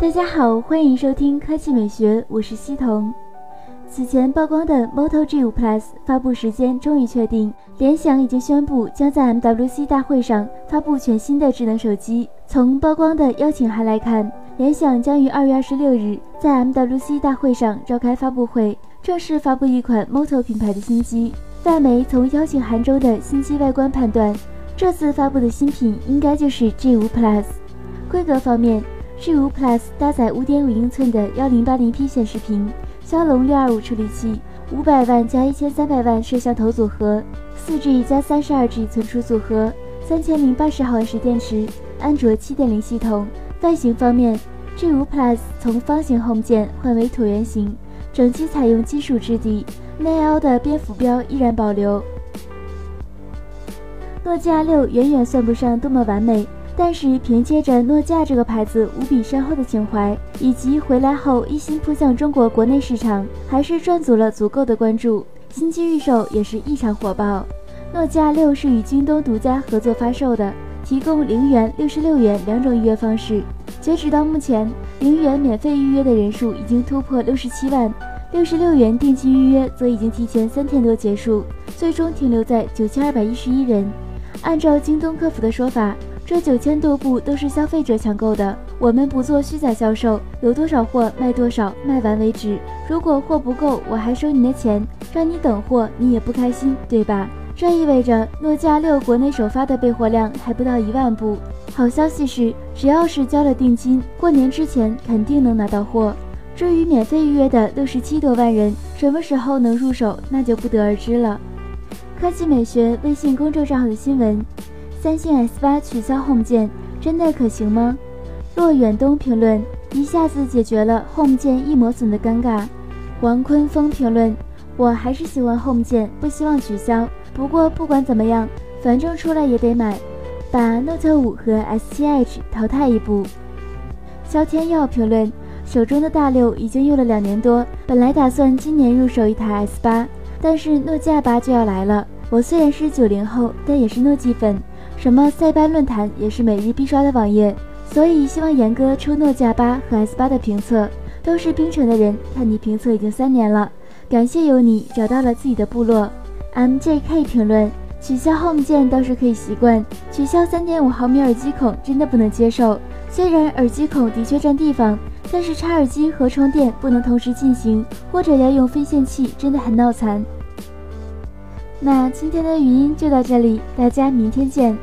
大家好，欢迎收听科技美学，我是西彤。此前曝光的 Moto G5 Plus 发布时间终于确定，联想已经宣布将在 MWC 大会上发布全新的智能手机。从曝光的邀请函来看，联想将于二月二十六日在 MWC 大会上召开发布会，正式发布一款 Moto 品牌的新机。外媒从邀请函中的新机外观判断，这次发布的新品应该就是 G5 Plus。规格方面，G5 Plus 搭载五点五英寸的幺零八零 P 显示屏。骁龙六二五处理器，五百万加一千三百万摄像头组合，四 G 加三十二 G 存储组合，三千零八十毫安时电池，安卓七点零系统。外形方面，G5 Plus 从方形 Home 键换为椭圆形，整机采用金属质地，内凹的边浮标依然保留。诺基亚六远远算不上多么完美。但是凭借着诺基亚这个牌子无比深厚的情怀，以及回来后一心扑向中国国内市场，还是赚足了足够的关注。新机预售也是异常火爆。诺基亚六是与京东独家合作发售的，提供零元、六十六元两种预约方式。截止到目前，零元免费预约的人数已经突破六十七万，六十六元定期预约则已经提前三天多结束，最终停留在九千二百一十一人。按照京东客服的说法。这九千多部都是消费者抢购的，我们不做虚假销售，有多少货卖多少，卖完为止。如果货不够，我还收你的钱，让你等货，你也不开心，对吧？这意味着诺基亚六国内首发的备货量还不到一万部。好消息是，只要是交了定金，过年之前肯定能拿到货。至于免费预约的六十七多万人，什么时候能入手，那就不得而知了。科技美学微信公众账号的新闻。三星 S 八取消 Home 键，真的可行吗？骆远东评论一下子解决了 Home 键易磨损的尴尬。王坤峰评论我还是喜欢 Home 键，不希望取消。不过不管怎么样，反正出来也得买，把 Note 五和 S 七 H 淘汰一步。肖天耀评论手中的大六已经用了两年多，本来打算今年入手一台 S 八，但是诺基亚八就要来了。我虽然是九零后，但也是诺基粉。什么塞班论坛也是每日必刷的网页，所以希望严哥出诺基亚八和 S 八的评测。都是冰城的人，看你评测已经三年了，感谢有你找到了自己的部落。MJK 评论取消 Home 键倒是可以习惯，取消三点五毫米耳机孔真的不能接受。虽然耳机孔的确占地方，但是插耳机和充电不能同时进行，或者要用分线器，真的很脑残。那今天的语音就到这里，大家明天见。